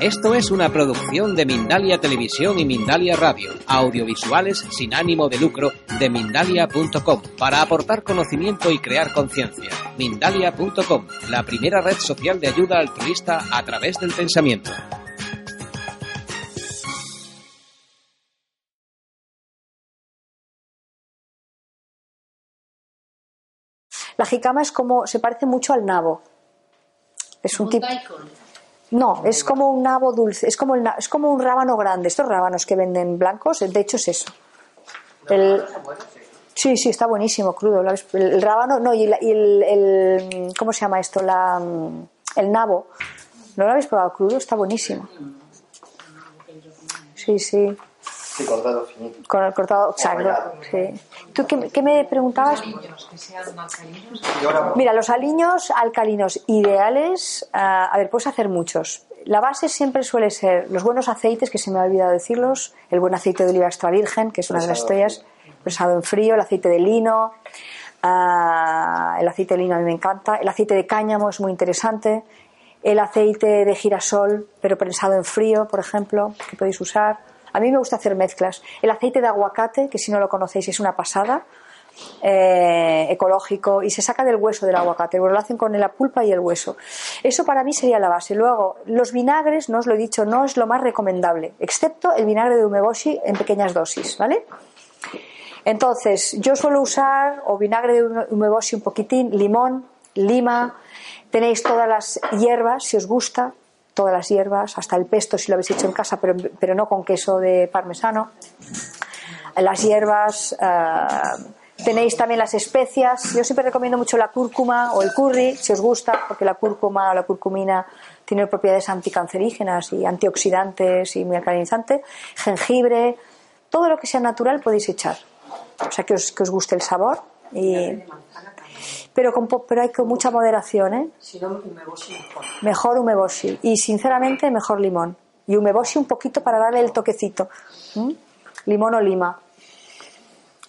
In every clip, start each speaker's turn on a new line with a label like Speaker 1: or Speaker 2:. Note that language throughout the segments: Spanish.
Speaker 1: Esto es una producción de Mindalia Televisión y Mindalia Radio, audiovisuales sin ánimo de lucro de mindalia.com, para aportar conocimiento y crear conciencia. Mindalia.com, la primera red social de ayuda altruista a través del pensamiento.
Speaker 2: La jicama es como, se parece mucho al nabo. Es un tipo. No, es como un nabo dulce, es como, el, es como un rábano grande. Estos rábanos que venden blancos, de hecho es eso. El, sí, sí, está buenísimo, crudo. ¿lo habéis- El, el rábano, no, y, el, y el- ¿Cómo se llama esto? La, el nabo. ¿No lo habéis probado crudo? Está buenísimo. Sí, sí.
Speaker 3: Sí, cortado finito.
Speaker 2: Con el cortado, exacto. Sí. ¿Tú qué, qué me preguntabas?
Speaker 3: Y ahora
Speaker 2: Mira, los aliños alcalinos ideales, ah, a ver, puedes hacer muchos. La base siempre suele ser los buenos aceites, que se me ha olvidado decirlos, el buen aceite de oliva extra virgen, que es una de las estrellas, presado en frío, el aceite de lino, ah, el aceite de lino a mí me encanta, el aceite de cáñamo es muy interesante, el aceite de girasol, pero prensado en frío, por ejemplo, que podéis usar. A mí me gusta hacer mezclas. El aceite de aguacate, que si no lo conocéis es una pasada, eh, ecológico y se saca del hueso del aguacate. Bueno, lo hacen con la pulpa y el hueso. Eso para mí sería la base. Luego, los vinagres, no os lo he dicho, no es lo más recomendable, excepto el vinagre de umeboshi en pequeñas dosis, ¿vale? Entonces, yo suelo usar o vinagre de ume- umeboshi un poquitín, limón, lima, tenéis todas las hierbas, si os gusta, todas las hierbas, hasta el pesto si lo habéis hecho en casa, pero, pero no con queso de parmesano las hierbas, ah, tenéis también las especias. Yo siempre recomiendo mucho la cúrcuma o el curry, si os gusta, porque la cúrcuma o la curcumina tiene propiedades anticancerígenas y antioxidantes y muy alcalinizante. Jengibre, todo lo que sea natural podéis echar. O sea, que os, que os guste el sabor. Y, pero, con, pero hay con mucha moderación, ¿eh? Mejor umeboshi. Y sinceramente, mejor limón. Y umeboshi un poquito para darle el toquecito. Limón o lima.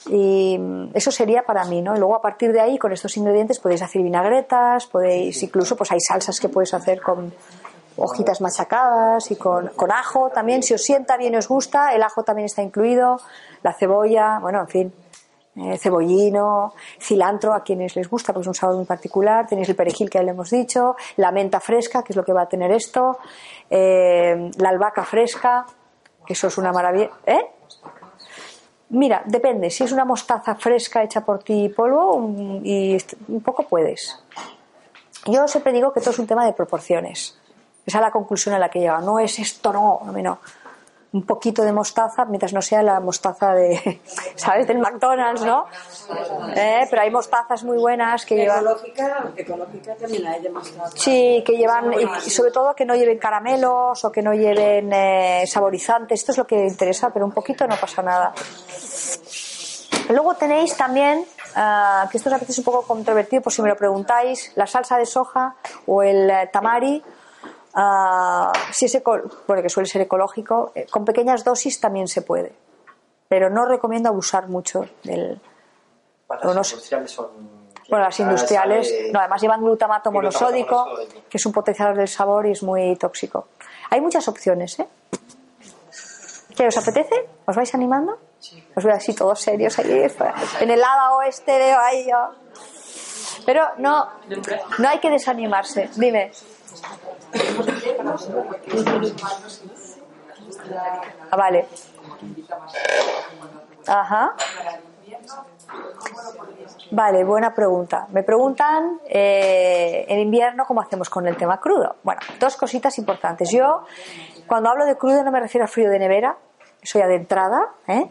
Speaker 2: Y mm, eso sería para mí, ¿no? Y luego a partir de ahí, con estos ingredientes, podéis hacer vinagretas, podéis, incluso pues hay salsas que podéis hacer con hojitas machacadas y con, con ajo también, si os sienta bien y os gusta, el ajo también está incluido, la cebolla, bueno, en fin, eh, cebollino, cilantro a quienes les gusta, porque es un sabor muy particular, tenéis el perejil que ya le hemos dicho, la menta fresca, que es lo que va a tener esto, eh, la albahaca fresca, que eso es una maravilla, ¿eh? Mira, depende. Si es una mostaza fresca hecha por ti polvo, un, y un poco puedes. Yo siempre digo que todo es un tema de proporciones. Esa es la conclusión a la que llega. No es esto, no, no, no. Un poquito de mostaza, mientras no sea la mostaza de, ¿sabes? Del McDonald's, ¿no? Eh, pero hay mostazas muy buenas que llevan.
Speaker 4: Ecológica, ecológica también hay de mostaza.
Speaker 2: Sí, que llevan, y sobre todo que no lleven caramelos o que no lleven eh, saborizantes. Esto es lo que interesa, pero un poquito no pasa nada. Luego tenéis también, ah, que esto es a veces un poco controvertido por si me lo preguntáis, la salsa de soja o el eh, tamari, ah, si es eco- bueno, que suele ser ecológico, eh, con pequeñas dosis también se puede. Pero no recomiendo abusar mucho del,
Speaker 3: las industriales son.
Speaker 2: bueno, las industriales,
Speaker 3: sale-
Speaker 2: no, además llevan glutamato
Speaker 3: glutamato
Speaker 2: monosódico,
Speaker 3: monosódico.
Speaker 2: que es un potenciador del sabor y es muy tóxico. Hay muchas opciones, ¿eh? ¿Qué os apetece? ¿Os vais animando? Os veo así todos serios ahí, en el lado oeste de ahí yo. Pero no, no hay que desanimarse. Dime. Ah, vale. Ajá. Vale, buena pregunta. Me preguntan eh, en invierno cómo hacemos con el tema crudo. Bueno, dos cositas importantes. Yo, cuando hablo de crudo, no me refiero a frío de nevera, eso ya de entrada. ¿eh?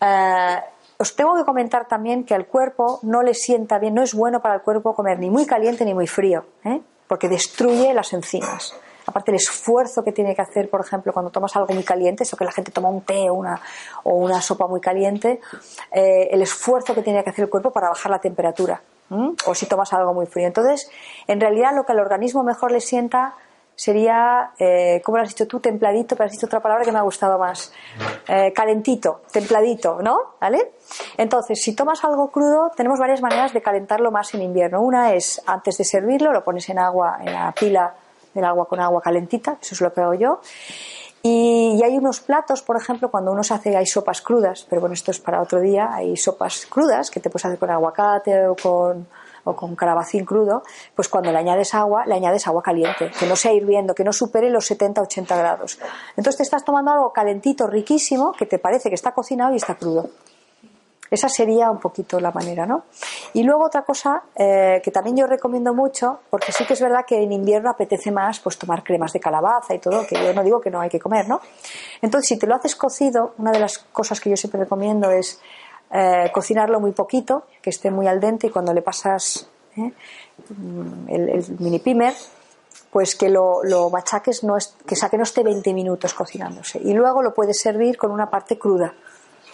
Speaker 2: Eh, os tengo que comentar también que al cuerpo no le sienta bien, no es bueno para el cuerpo comer ni muy caliente ni muy frío, ¿eh? Porque destruye las enzimas. aparte el esfuerzo que tiene que hacer, por ejemplo, cuando tomas algo muy caliente, eso que la gente toma un té o una, o una sopa muy caliente, eh, el esfuerzo que tiene que hacer el cuerpo para bajar la temperatura. O si tomas algo muy frío. Entonces, en realidad lo que al organismo mejor le sienta sería, eh, ¿cómo lo has dicho tú? Templadito, pero has dicho otra palabra que me ha gustado más. Eh, calentito, templadito, ¿no? ¿Vale? Entonces, si tomas algo crudo, tenemos varias maneras de calentarlo más en invierno. Una es, antes de servirlo, lo pones en agua, en la pila del agua con agua calentita, eso es lo que hago yo. Y, hay unos platos, por ejemplo, cuando uno se hace, hay sopas crudas, pero bueno, esto es para otro día, hay sopas crudas que te puedes hacer con aguacate o con, o con calabacín crudo, pues cuando le añades agua, le añades agua caliente, que no sea hirviendo, que no supere los 70-80 grados. Entonces te estás tomando algo calentito, riquísimo, que te parece que está cocinado y está crudo. Esa sería un poquito la manera, ¿no? Y luego otra cosa eh, que también yo recomiendo mucho, porque sí que es verdad que en invierno apetece más pues tomar cremas de calabaza y todo, que yo no digo que no hay que comer, ¿no? Entonces, si te lo haces cocido, una de las cosas que yo siempre recomiendo es eh, cocinarlo muy poquito, que esté muy al dente y cuando le pasas ¿eh? Mm, el, el mini pimer, pues que lo, lo machaques, no es, que, sea, que no esté 20 minutos cocinándose. Y luego lo puedes servir con una parte cruda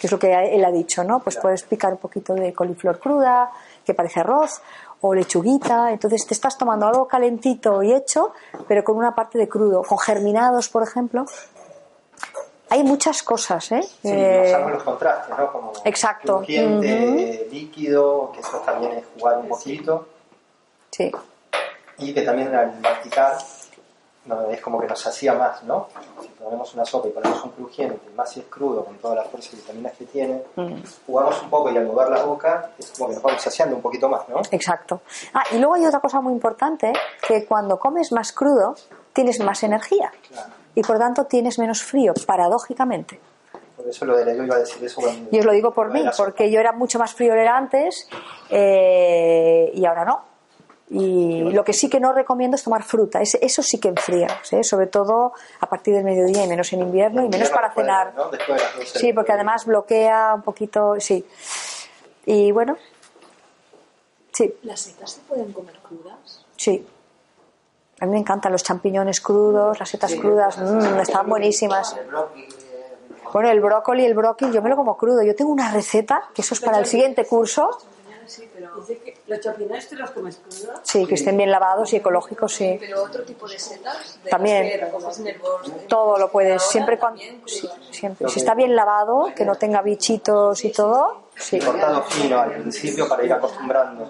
Speaker 2: que es lo que él ha dicho, ¿no? Pues puedes picar un poquito de coliflor cruda, que parece arroz, o lechuguita, entonces te estás tomando algo calentito y hecho, pero con una parte de crudo, con germinados, por ejemplo. Hay muchas cosas, ¿eh?
Speaker 3: Sí,
Speaker 2: Eh,
Speaker 3: usamos los contrastes, ¿no? Como
Speaker 2: Exacto.
Speaker 3: crujiente, líquido, que eso también es jugar un poquito.
Speaker 2: sí,
Speaker 3: Y que también al masticar no, es como que nos hacía más, ¿no? Si ponemos una sopa y ponemos un crujiente, más si es crudo, con toda la fuerza y vitaminas que tiene, jugamos un poco y al mover la boca es como que nos vamos saciando un poquito más, ¿no?
Speaker 2: exacto. Ah, y luego hay otra cosa muy importante, que cuando comes más crudo, tienes más energía.
Speaker 3: Claro.
Speaker 2: Y por tanto tienes menos frío, paradójicamente.
Speaker 3: Por eso lo de la yo iba a decir eso cuando...
Speaker 2: Y os lo digo por mí, porque yo era mucho más friolera antes eh, y ahora no. Y lo que sí que no recomiendo es tomar fruta, es- eso sí que enfría, ¿sí? sobre todo a partir del mediodía y menos en invierno y menos para cenar.
Speaker 3: ¿no? Después de las 12
Speaker 2: Sí, porque además bloquea un poquito, sí. Y bueno, sí,
Speaker 4: ¿Las setas se pueden comer crudas?
Speaker 2: sí. A mí me encantan los champiñones crudos, las setas crudas, mm, están buenísimas. Bueno, el brócoli, el brócoli, yo me lo como crudo. Yo tengo una receta, que eso es para el siguiente curso,
Speaker 4: Sí, pero... Dice que los champiñones te los comes crudos.
Speaker 2: Sí, que estén bien lavados y ecológicos, sí.
Speaker 5: Pero otro tipo de setas, de
Speaker 2: También. Todo lo puedes, siempre cuando. sí, siempre. Si está bien lavado, que no tenga bichitos y todo, sí.
Speaker 3: cortado fino al principio para ir acostumbrando.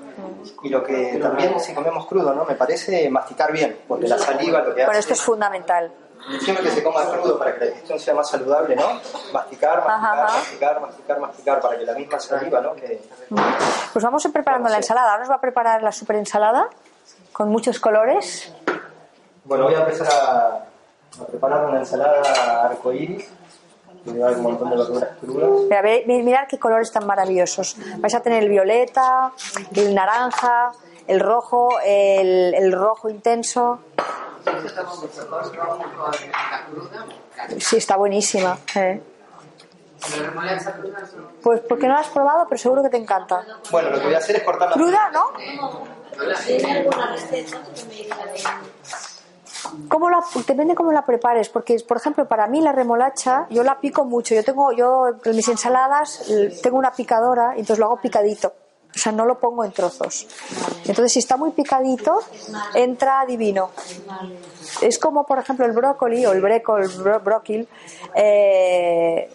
Speaker 3: Y lo que también si comemos crudo, ¿no? Me parece masticar bien, porque la saliva lo que
Speaker 2: Bueno,
Speaker 3: hace
Speaker 2: esto es fundamental.
Speaker 3: siempre que se coma crudo para que la digestión sea más saludable, ¿no? Masticar, masticar,
Speaker 2: Ajá, ajá.
Speaker 3: masticar, masticar, masticar, para que la misma saliva, ¿no? Que
Speaker 2: Pues vamos a ir preparando la ensalada. Ahora os va a preparar la super ensalada con muchos colores.
Speaker 3: bueno, voy a empezar a, a preparar una ensalada arcoíris. Que lleva un montón de verduras crudas.
Speaker 2: Mira, mirad qué colores tan maravillosos. Vais a tener el violeta, el naranja, el rojo, el, el rojo intenso. Sí, está buenísima. eh. Pues porque no la has probado, pero seguro que te encanta.
Speaker 3: Bueno, lo que voy a hacer es cortar la
Speaker 2: Cruda, ¿no? ¿Cómo la, depende cómo la prepares, porque por ejemplo para mí la remolacha yo la pico mucho. Yo tengo, yo mis ensaladas tengo una picadora y entonces lo hago picadito. O sea, no lo pongo en trozos. Entonces si está muy picadito entra divino. Es como por ejemplo el brócoli o el brécol, bro- bróquil. eh,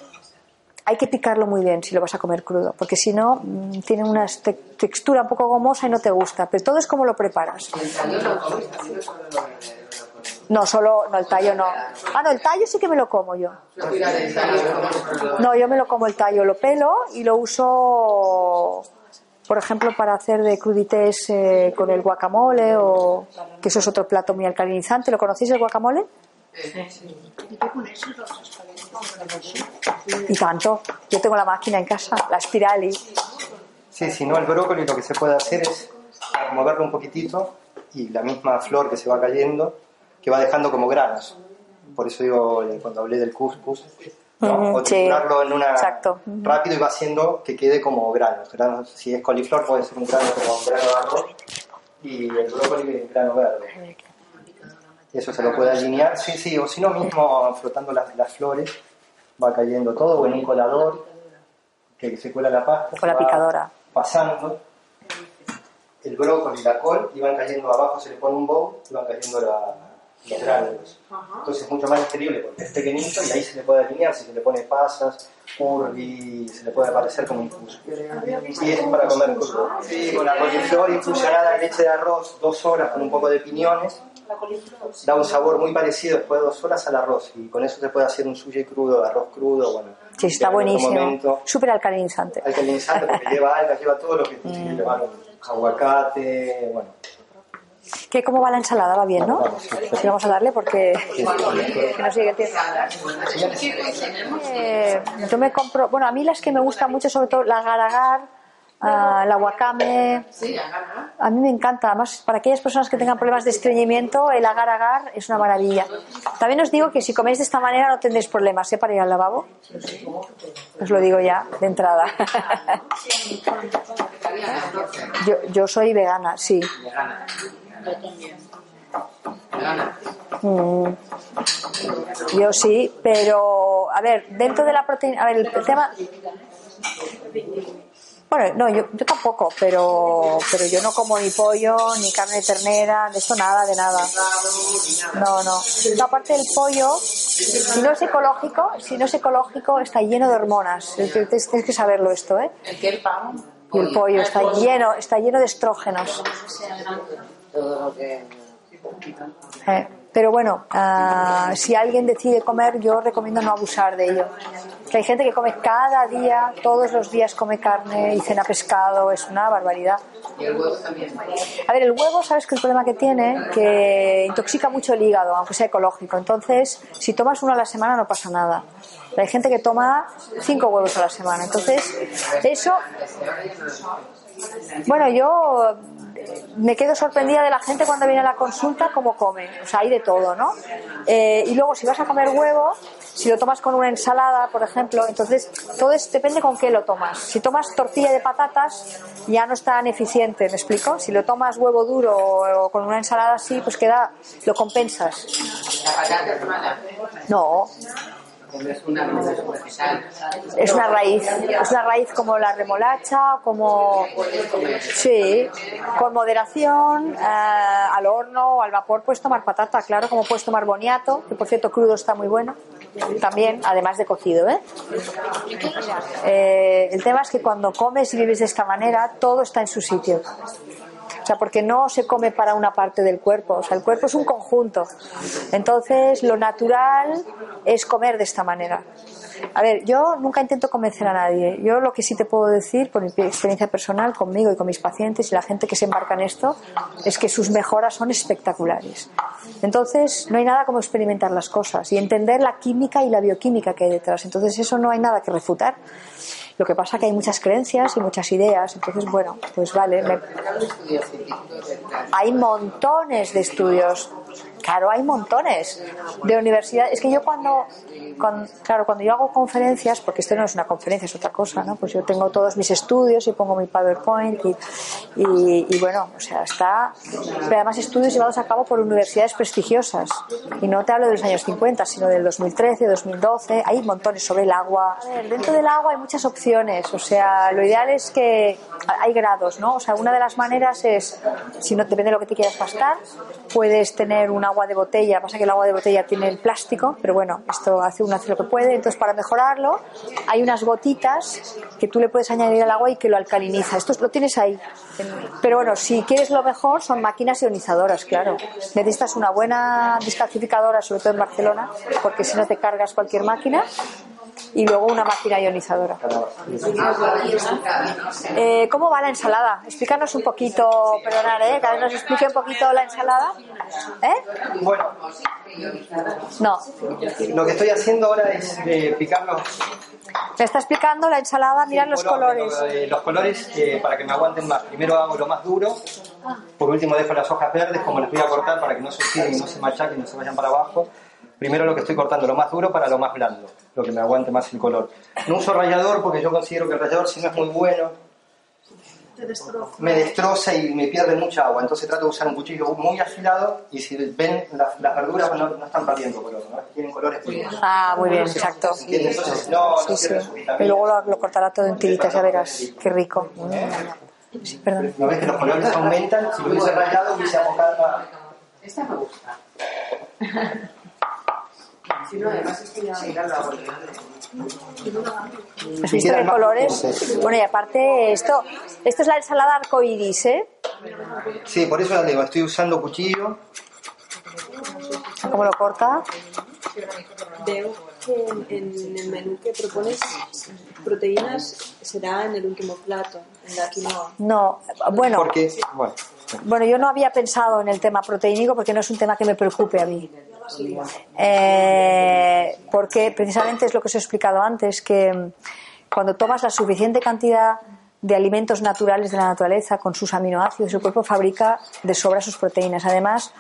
Speaker 2: hay que picarlo muy bien si lo vas a comer crudo, porque si no mm, tiene una te- textura un poco gomosa y no te gusta. Pero todo es como lo preparas. No, solo, no, el tallo no. Ah, no, el tallo sí que me lo como yo. No, yo me lo como el tallo, lo pelo y lo uso, por ejemplo, para hacer de crudités eh, con el guacamole o que eso es otro plato muy alcalinizante. ¿Lo conocéis el guacamole? Y tanto. Yo tengo la máquina en casa, la Spirali.
Speaker 3: Sí, si no, el brócoli lo que se puede hacer es moverlo un poquitito y la misma flor que se va cayendo, que va dejando como granos. Por eso digo, eh, cuando hablé del couscous, ¿no? O
Speaker 2: sí,
Speaker 3: triturarlo en una
Speaker 2: exacto.
Speaker 3: Rápido y va haciendo que quede como granos. granos. Si es coliflor puede ser un grano como un grano de arroz y el brócoli es grano verde. Eso se lo puede alinear, sí, sí, o si no mismo frotando las, las flores, va cayendo todo, o en un colador, que se cuela la pasta.
Speaker 2: Con la picadora.
Speaker 3: Pasando el brócoli y la col, y van cayendo abajo, se le pone un bowl, y van cayendo la, Entonces es mucho más digerible porque es pequeñito y ahí se le puede alinear, si se le pone pasas, urbi, se le puede aparecer como infuso. Y es para comer crudo. Sí, con la coliflor infusionada en leche de arroz, dos horas con un poco de piñones, da un sabor muy parecido después de dos horas al arroz y con eso se puede hacer un sushi crudo, arroz crudo, bueno.
Speaker 2: Sí, está buenísimo. Súper alcalinizante.
Speaker 3: alcalinizante porque lleva algas, lleva todo lo que tiene que llevar aguacate, bueno.
Speaker 2: ¿Qué, ¿Cómo va la ensalada? Va bien, ¿no?
Speaker 3: Sí.
Speaker 2: Vamos a darle porque que no sigue el tiempo. Eh, yo me compro, bueno, a mí las que me gustan mucho, sobre todo la garagar, ah, la wakame, a mí me encanta. Además, para aquellas personas que tengan problemas de estreñimiento, el agar agar es una maravilla. También os digo que si coméis de esta manera no tendréis problemas, ¿eh? Para ir al lavabo. Os lo digo ya, de entrada. yo, yo soy vegana, sí. Mm. Yo sí, pero a ver, dentro de la proteína, a ver, el tema. Bueno, no, yo, yo tampoco, pero, pero yo no como ni pollo, ni carne de ternera, de eso nada, de nada. No, no. No, aparte del pollo, si no es ecológico, si no es ecológico, está lleno de hormonas. Tienes tienes que saberlo esto, ¿eh?
Speaker 6: ¿El que el pan?
Speaker 2: Y el pollo está lleno, está lleno de estrógenos.
Speaker 6: Todo lo que...
Speaker 2: Eh, pero bueno, ah, si alguien decide comer, yo recomiendo no abusar de ello. Que hay gente que come cada día, todos los días come carne y cena pescado, es una barbaridad.
Speaker 6: Y el huevo también.
Speaker 2: A ver, el huevo, ¿sabes que el problema que tiene? Que intoxica mucho el hígado, aunque sea ecológico. Entonces, si tomas uno a la semana no pasa nada. Pero hay gente que toma cinco huevos a la semana. Entonces, eso bueno, yo me quedo sorprendida de la gente cuando viene a la consulta cómo come. O sea, hay de todo, ¿no? Eh, y luego, si vas a comer huevo, si lo tomas con una ensalada, por ejemplo, entonces todo es, depende con qué lo tomas. Si tomas tortilla de patatas, ya no es tan eficiente, ¿me explico? Si lo tomas huevo duro o, o con una ensalada así, pues queda, lo compensas.
Speaker 6: La patata es mala.
Speaker 2: No,
Speaker 6: es una,
Speaker 2: raíz, es una raíz como la remolacha, como sí, con moderación, eh, al horno o al vapor puedes tomar patata, claro, como puedes tomar boniato, que por cierto crudo está muy bueno, también, además de cocido, ¿eh? Eh, el tema es que cuando comes y vives de esta manera, todo está en su sitio. Sea, porque no se come para una parte del cuerpo, o sea, el cuerpo es un conjunto. Entonces, lo natural es comer de esta manera. A ver, yo nunca intento convencer a nadie. Yo lo que sí te puedo decir, por mi experiencia personal conmigo y con mis pacientes y la gente que se embarca en esto, es que sus mejoras son espectaculares. Entonces, no hay nada como experimentar las cosas y entender la química y la bioquímica que hay detrás. Entonces, eso no hay nada que refutar. Lo que pasa es que hay muchas creencias y muchas ideas. Entonces, bueno, pues vale. me- hay montones de estudios. Claro, hay montones de universidades. Es que yo cuando, cuando- claro, cuando yo hago conferencias, porque esto no es una conferencia, es otra cosa, ¿no? Pues yo tengo todos mis estudios y pongo mi PowerPoint y, y, y bueno, o sea, está, pero además estudios llevados a cabo por universidades prestigiosas. Y no te hablo de los años 50, sino del 2013, 2012. Hay montones sobre el agua. Ver, dentro del agua hay muchas opciones. O sea, lo ideal es que hay grados, ¿no? O sea, una de las maneras es, si no depende de lo que te quieras gastar, puedes tener un agua de botella. Pasa que el agua de botella tiene el plástico, pero bueno, esto hace uno hace lo que puede. Entonces, para mejorarlo, hay unas gotitas que tú le puedes añadir al agua y que lo alcaliniza. Esto lo tienes ahí. Pero bueno, si quieres lo mejor, son máquinas ionizadoras, claro. Necesitas una buena descalcificadora, sobre todo en Barcelona, porque si no te cargas cualquier máquina. Y luego una máquina ionizadora. Eh, ¿Cómo va la ensalada? Explícanos un poquito, perdonad, ¿eh? Cada vez nos explique un poquito la ensalada. ¿Eh?
Speaker 3: Bueno,
Speaker 2: No.
Speaker 3: lo que estoy haciendo ahora es eh, picar los,
Speaker 2: Me está explicando la ensalada, mirad los colores.
Speaker 3: Los, eh, los colores eh, para que me aguanten más. Primero hago lo más duro, por último dejo las hojas verdes como les voy a cortar para que no se oxiden y no se machaquen y no se vayan para abajo. Primero lo que estoy cortando, lo más duro para lo más blando, lo que me aguante más el color. No uso rallador porque yo considero que el rallador si no es muy bueno,
Speaker 4: Te destroza.
Speaker 3: me destroza y me pierde mucha agua. Entonces trato de usar un cuchillo muy afilado y si ven las, las verduras no, no están perdiendo color, ¿no? tienen colores.
Speaker 2: Ah, muy bien, exacto.
Speaker 3: Entonces no, no
Speaker 2: Sí, Y luego lo, lo cortará todo en tiritas, ya verás. Qué rico. Sí, perdón.
Speaker 3: ¿No ves que los colores aumentan? Si lo hubiese rayado hubiese apocado a...
Speaker 6: Esta me gusta. Si no, además es que ya mirarlo a
Speaker 2: ¿Has visto qué colores? Bueno, y aparte, esto, esto es la ensalada arcoiris, ¿eh?
Speaker 3: Sí, por eso le digo, estoy usando cuchillo.
Speaker 2: ¿Cómo lo corta?
Speaker 4: Veo que en, en el menú que propones proteínas será en el último plato, en la quinoa.
Speaker 2: No, bueno,
Speaker 3: Porque, bueno,
Speaker 2: bueno, yo no había pensado en el tema proteínico porque no es un tema que me preocupe a mí. Eh, porque precisamente es lo que os he explicado antes, que cuando tomas la suficiente cantidad de alimentos naturales de la naturaleza con sus aminoácidos, el cuerpo fabrica de sobra sus proteínas. Además,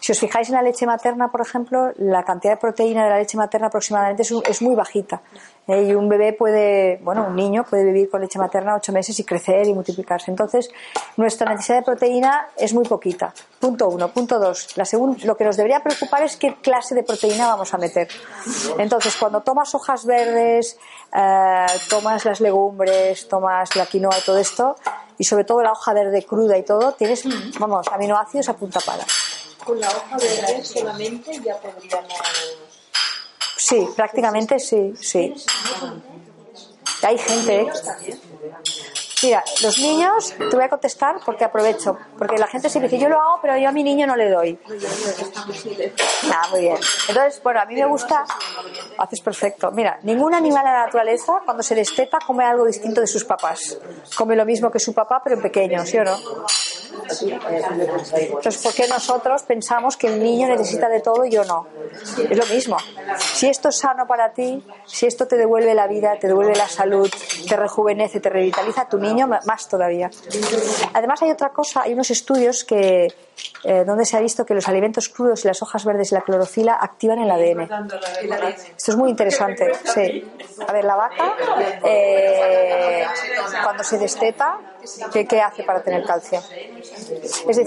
Speaker 2: si os fijáis en la leche materna, por ejemplo, la cantidad de proteína de la leche materna aproximadamente es, muy bajita. Eh, y un bebé puede, bueno, un niño puede vivir con leche materna ocho meses y crecer y multiplicarse. Entonces, nuestra necesidad de proteína es muy poquita. Punto uno. Punto dos. La segun- lo que nos debería preocupar es qué clase de proteína vamos a meter. Entonces, cuando tomas hojas verdes, eh, tomas las legumbres, tomas la quinoa y todo esto, y sobre todo la hoja verde cruda y todo, tienes, vamos, aminoácidos a punta pala.
Speaker 4: Con la hoja verde solamente ya podríamos...
Speaker 2: Sí, prácticamente sí, sí. Hay gente. ¿eh? Mira, los niños, te voy a contestar porque aprovecho, porque la gente siempre dice, yo lo hago, pero yo a mi niño no le doy. Ah, muy bien. Entonces, bueno, a mí me gusta, haces perfecto. Mira, ningún animal en la naturaleza, cuando se desteta, come algo distinto de sus papás. Come lo mismo que su papá, pero en pequeño, ¿sí o no? Entonces, ¿por qué nosotros pensamos que el niño necesita de todo y yo no? Es lo mismo. Si esto es sano para ti, si esto te devuelve la vida, te devuelve la salud, te rejuvenece, te revitaliza, tu niño más todavía. Además, hay otra cosa, hay unos estudios que eh, donde se ha visto que los alimentos crudos y las hojas verdes y la clorofila activan el ADN. Esto es muy interesante. Sí. A ver, la vaca, eh, cuando se desteta, ¿qué, qué hace para tener calcio? Es decir,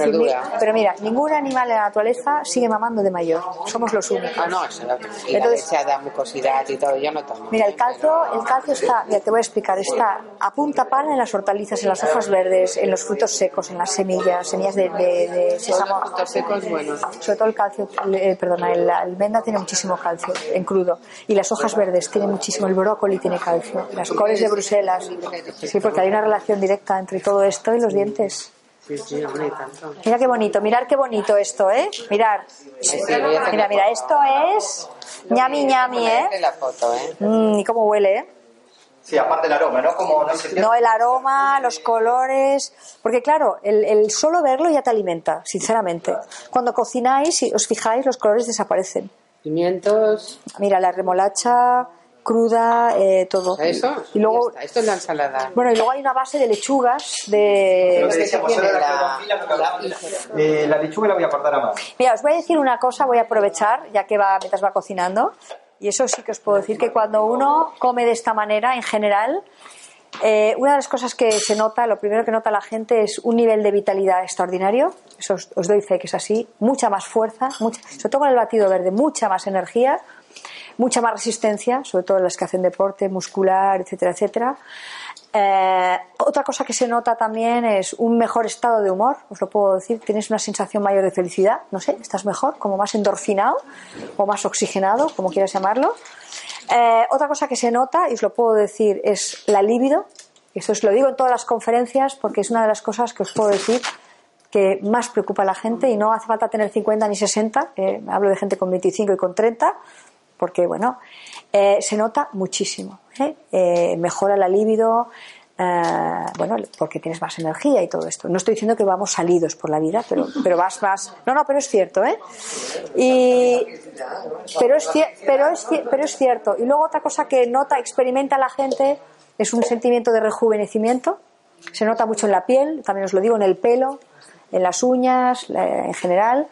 Speaker 2: pero mira, ningún animal en la naturaleza sigue mamando de mayor. Somos los únicos.
Speaker 6: Ah, no, eso no. Y la
Speaker 2: Entonces-
Speaker 6: leche da mucosidad y todo, yo no tomo.
Speaker 2: Mira, el calcio, el calcio está, mira, te voy a explicar, está a punta pala en las hortalizas, en las hojas verdes, en los frutos secos, en las semillas, semillas de, de, de
Speaker 6: los frutos secos buenos.
Speaker 2: Sobre todo el calcio, eh, perdona, el- la almendra tiene muchísimo calcio en crudo. Y las hojas verdes tienen muchísimo, el brócoli tiene calcio, las coles de Bruselas. Sí, porque hay una relación directa entre todo esto y los dientes.
Speaker 6: Sí, sí, hombre, y tanto.
Speaker 2: Mira qué bonito, mirar qué bonito esto, ¿eh? Mirar.
Speaker 6: Sí,
Speaker 2: Mira, mira, esto es ñami ñami, ¿eh?
Speaker 6: Hacer la foto, ¿eh?
Speaker 2: Mm, y cómo huele, ¿eh?
Speaker 3: Sí, aparte el aroma, ¿no? Como no
Speaker 2: el aroma, los colores. Porque claro, el, el solo verlo ya te alimenta, sinceramente. Cuando cocináis, si os fijáis, los colores desaparecen.
Speaker 6: Pimientos,
Speaker 2: Mira, la remolacha cruda, eh, todo.
Speaker 6: eso.
Speaker 2: Y luego,
Speaker 6: está. Esto es la ensalada.
Speaker 2: bueno, y luego hay una base de lechugas,
Speaker 3: Lo
Speaker 2: de...
Speaker 3: que decíamos, la
Speaker 6: La-.
Speaker 3: Eh, la lechuga la voy a cortar a mano.
Speaker 2: Mira, os voy a decir una cosa, voy a aprovechar, ya que va mientras va cocinando. Y eso sí que os puedo decir que cuando uno come de esta manera, en general, eh, una de las cosas que se nota, lo primero que nota la gente es un nivel de vitalidad extraordinario. Eso os, os doy fe que es así. Mucha más fuerza, mucha, sobre todo con el batido verde, mucha más energía, mucha más resistencia, sobre todo las que hacen deporte muscular, etcétera, etcétera. Eh, otra cosa que se nota también es un mejor estado de humor, os lo puedo decir, tienes una sensación mayor de felicidad, no sé, estás mejor, como más endorfinado o más oxigenado, como quieras llamarlo. Eh, otra cosa que se nota, y os lo puedo decir, es la libido. Eso os lo digo en todas las conferencias porque es una de las cosas que os puedo decir que más preocupa a la gente y no hace falta tener 50 ni 60, eh, hablo de gente con 25 y con 30, porque bueno, eh, se nota muchísimo. ¿Eh? Eh, mejora la libido, eh, bueno, porque tienes más energía y todo esto. No estoy diciendo que vamos salidos por la vida, pero, pero vas más. No, no, pero es cierto, ¿eh? Y, pero, es, pero, es, pero es cierto. Y luego otra cosa que nota, experimenta la gente, es un sentimiento de rejuvenecimiento. Se nota mucho en la piel, también os lo digo, en el pelo, en las uñas, en general.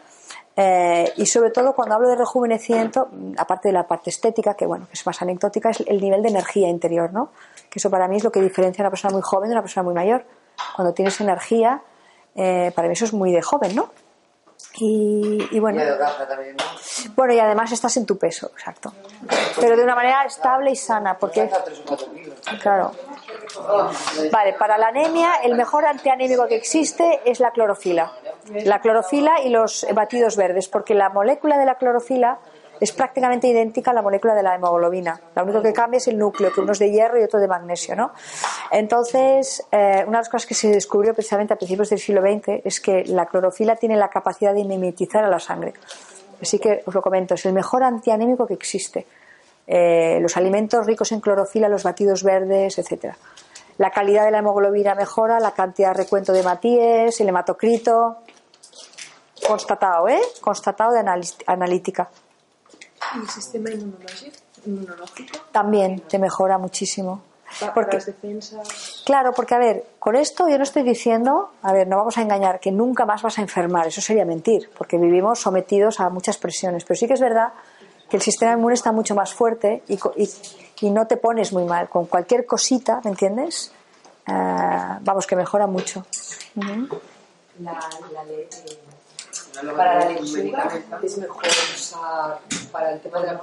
Speaker 2: Eh, y sobre todo cuando hablo de rejuvenecimiento, aparte de la parte estética, que bueno, que es más anecdótica, es el nivel de energía interior, ¿no? Que eso para mí es lo que diferencia a una persona muy joven de una persona muy mayor. cuando tienes energía, eh, para mí eso es muy de joven, ¿no? Y, y bueno,
Speaker 7: Y también, ¿no?
Speaker 2: bueno, y además estás en tu peso, exacto. Pero de una manera estable y sana, porque,
Speaker 7: kilos.
Speaker 2: claro. Vale, para la anemia, el mejor antianémico que existe es la clorofila. La clorofila y los batidos verdes, porque la molécula de la clorofila es prácticamente idéntica a la molécula de la hemoglobina. Lo único que cambia es el núcleo, que uno es de hierro y otro de magnesio, ¿no? Entonces, eh, una de las cosas que se descubrió precisamente a principios del siglo XX es que la clorofila tiene la capacidad de mimetizar a la sangre. Así que os lo comento, es el mejor antianémico que existe. Eh, los alimentos ricos en clorofila, los batidos verdes, etcétera. La calidad de la hemoglobina mejora, la cantidad de recuento de Matíes, el hematocrito. Constatado, ¿eh? Constatado de analítica.
Speaker 4: ¿Y el sistema inmunológico? inmunológico
Speaker 2: También te mejora muchísimo.
Speaker 4: para
Speaker 2: Porque,
Speaker 4: las defensas.
Speaker 2: claro, porque a ver, con esto yo no estoy diciendo, a ver, no vamos a engañar, que nunca más vas a enfermar, eso sería mentir, porque vivimos sometidos a muchas presiones, pero sí que es verdad que el sistema inmune está mucho más fuerte y, co- y- y no te pones muy mal. Con cualquier cosita, ¿me entiendes? Ah, vamos, que mejora mucho.
Speaker 8: La, eh, para la lechuga es mejor usar para el tema de la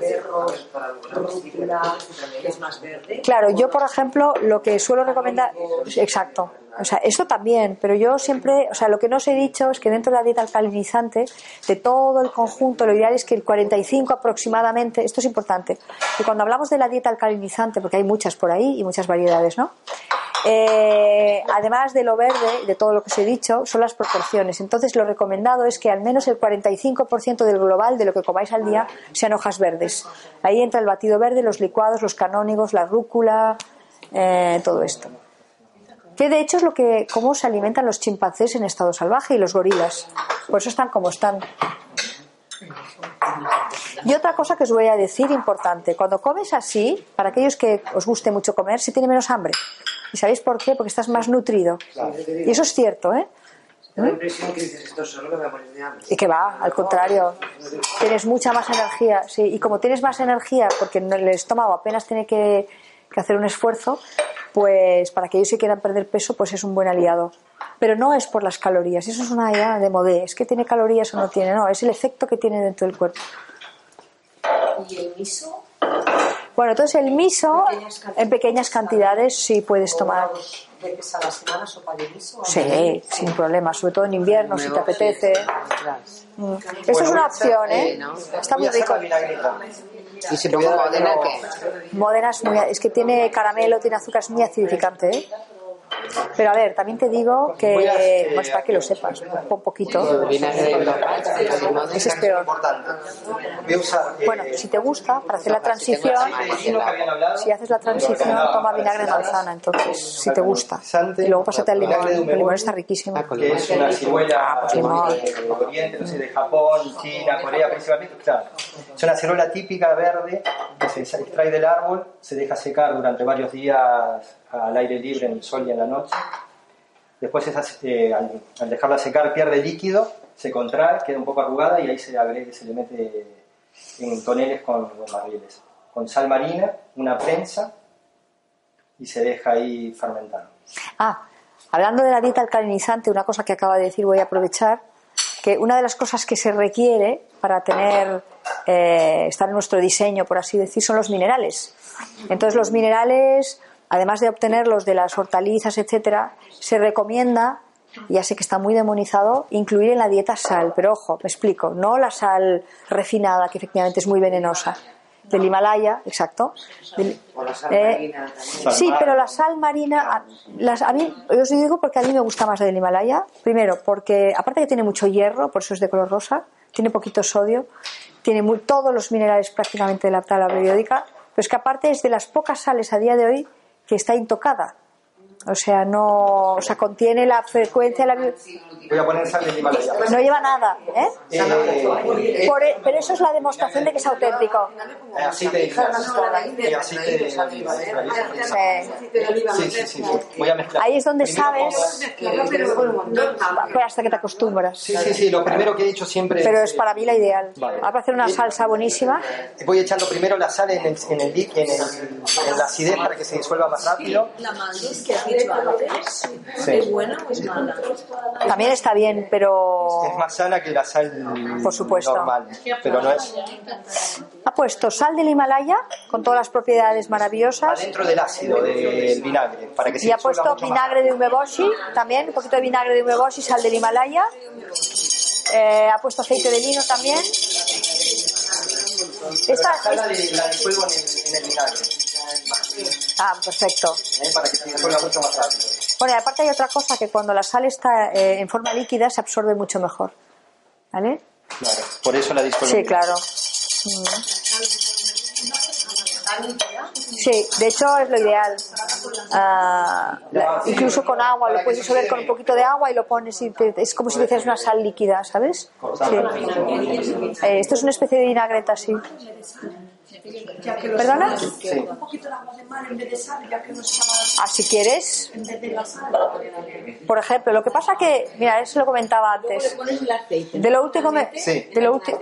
Speaker 8: berros, rúcula, que es más verde.
Speaker 2: Claro, yo por ejemplo lo que suelo recomendar, exacto, o sea, eso también, pero yo siempre, o sea, lo que no os he dicho es que dentro de la dieta alcalinizante, de todo el conjunto, lo ideal es que el 45 aproximadamente, esto es importante, que cuando hablamos de la dieta alcalinizante, porque hay muchas por ahí y muchas variedades, ¿no? Eh, además de lo verde de todo lo que os he dicho, son las proporciones. Entonces, lo recomendado es que al menos el 45% del global de lo que comáis al día sean hojas verdes. Ahí entra el batido verde, los licuados, los canónigos, la rúcula, eh, todo esto. Que de hecho es lo que cómo se alimentan los chimpancés en estado salvaje y los gorilas. Por eso están como están. Y otra cosa que os voy a decir importante, cuando comes así, para aquellos que os guste mucho comer, se tiene menos hambre. ¿Y sabéis por qué? Porque estás más nutrido. Y eso es cierto, ¿eh?
Speaker 7: Da la impresión que dices esto solo me voy a morir de hambre.
Speaker 2: Y que va, al contrario, tienes mucha más energía, sí, y como tienes más energía, porque el estómago apenas tiene que, que hacer un esfuerzo, pues para aquellos que quieran perder peso, pues es un buen aliado. Pero no es por las calorías, eso es una idea de modé, es que tiene calorías o no tiene, no, es el efecto que tiene dentro del cuerpo.
Speaker 8: Y el miso,
Speaker 2: Bueno, entonces el miso
Speaker 8: Pequeñas cantidades.
Speaker 2: en pequeñas cantidades sí puedes tomar.
Speaker 8: dos veces a la semana sopa de miso.
Speaker 2: Sí, sin problema, sobre todo en invierno si te apetece. Mm. Eso es una opción, ¿eh?
Speaker 6: ¿no?
Speaker 2: Está muy rico.
Speaker 6: Y si pongo modena, ¿qué?
Speaker 2: Modena es muy, es que tiene caramelo, tiene azúcar, es muy acidificante, ¿eh? Pero a ver, también te digo que,
Speaker 3: Voy a, eh,
Speaker 2: bueno, para que lo sepas, un poquito. Ese es peor.
Speaker 3: eh,
Speaker 2: Bueno, si te gusta, para hacer la transición,
Speaker 3: que
Speaker 2: si haces la transición, toma vinagre de manzana, entonces, si te gusta. Y luego pásate al limón, el limón está riquísimo.
Speaker 6: Ah,
Speaker 3: que es una ciruela
Speaker 2: pues limón.
Speaker 3: de Japón, China, Corea principalmente, claro. Es una ciruela típica verde que se extrae del árbol, se deja secar durante varios días al aire libre, en el sol y en la noche. Después esa, eh, al, al dejarla secar pierde líquido, se contrae, queda un poco arrugada y ahí se agrega, se le mete en toneles con barriles. Con sal marina, una prensa y se deja ahí fermentando.
Speaker 2: Ah, hablando de la dieta alcalinizante, una cosa que acaba de decir voy a aprovechar, que una de las cosas que se requiere para tener, eh, estar en nuestro diseño, por así decir, son los minerales. Entonces los minerales, además de obtenerlos de las hortalizas, etcétera, se recomienda, ya sé que está muy demonizado, incluir en la dieta sal, pero ojo, me explico, no la sal refinada, que efectivamente es muy venenosa, del Himalaya, exacto. del-
Speaker 7: O la sal
Speaker 2: eh,
Speaker 7: marina también.
Speaker 2: Sí, pero la sal marina, a, las, a mí, yo os digo porque a mí me gusta más la del Himalaya. Primero, porque aparte que tiene mucho hierro, por eso es de color rosa, tiene poquito sodio, tiene muy- todos los minerales prácticamente de la tabla periódica, pero es que aparte es de las pocas sales a día de hoy que está intocada. O sea, no, o sea, contiene la frecuencia, la,
Speaker 3: Voy a poner sal del Himalaya.
Speaker 2: no lleva nada, ¿eh?
Speaker 3: Eh,
Speaker 2: Por e- pero eso es la demostración de que es auténtico.
Speaker 3: eh, aceite de gas. Y aceite de
Speaker 2: Sí.
Speaker 3: Sí, sí, sí. Voy a mezclar.
Speaker 2: Ahí es donde sabes, pero hasta que te acostumbras.
Speaker 3: Sí, sí, sí. Lo primero que he hecho siempre
Speaker 2: Pero
Speaker 3: es,
Speaker 2: es para mí la ideal. Ahora para hacer una salsa buenísima.
Speaker 3: Voy echando primero la sal en, el, en, el, en, el- en la acidez para que se disuelva más rápido.
Speaker 4: La mandos que dicho antes,
Speaker 3: Sí.
Speaker 4: ¿es buena o es mala?
Speaker 2: También está bien, pero
Speaker 3: Es más sana que la sal
Speaker 2: Por supuesto.
Speaker 3: normal, pero no es
Speaker 2: ha puesto sal del Himalaya con todas las propiedades maravillosas
Speaker 3: adentro del ácido del vinagre, para que se
Speaker 2: y ha puesto vinagre de umeboshi también, un poquito de vinagre de umeboshi, sal del Himalaya. Eh, ha puesto aceite de lino también. Esta,
Speaker 3: La la, de- disuelvo en el, en el vinagre,
Speaker 2: ah, perfecto.
Speaker 3: ¿eh? para que se mucho más rápido.
Speaker 2: Bueno, y aparte hay otra cosa, que cuando la sal está eh, en forma líquida se absorbe mucho mejor. ¿Vale?
Speaker 3: Claro, por eso la disuelvo.
Speaker 2: Sí, claro. Sí, de hecho es lo ideal. Ah, incluso con agua, lo puedes disolver con un poquito de agua y lo pones y te- es como si le hicieras una sal líquida, ¿sabes? Sí. Eh, esto es una especie de vinagreta, sí. ¿Perdona?
Speaker 3: Sí.
Speaker 2: Ah, si quieres. Por ejemplo, lo que pasa que, mira, eso lo comentaba antes.
Speaker 8: Pones el aceite.
Speaker 2: De lo último, me-
Speaker 3: Sí.
Speaker 2: de lo último,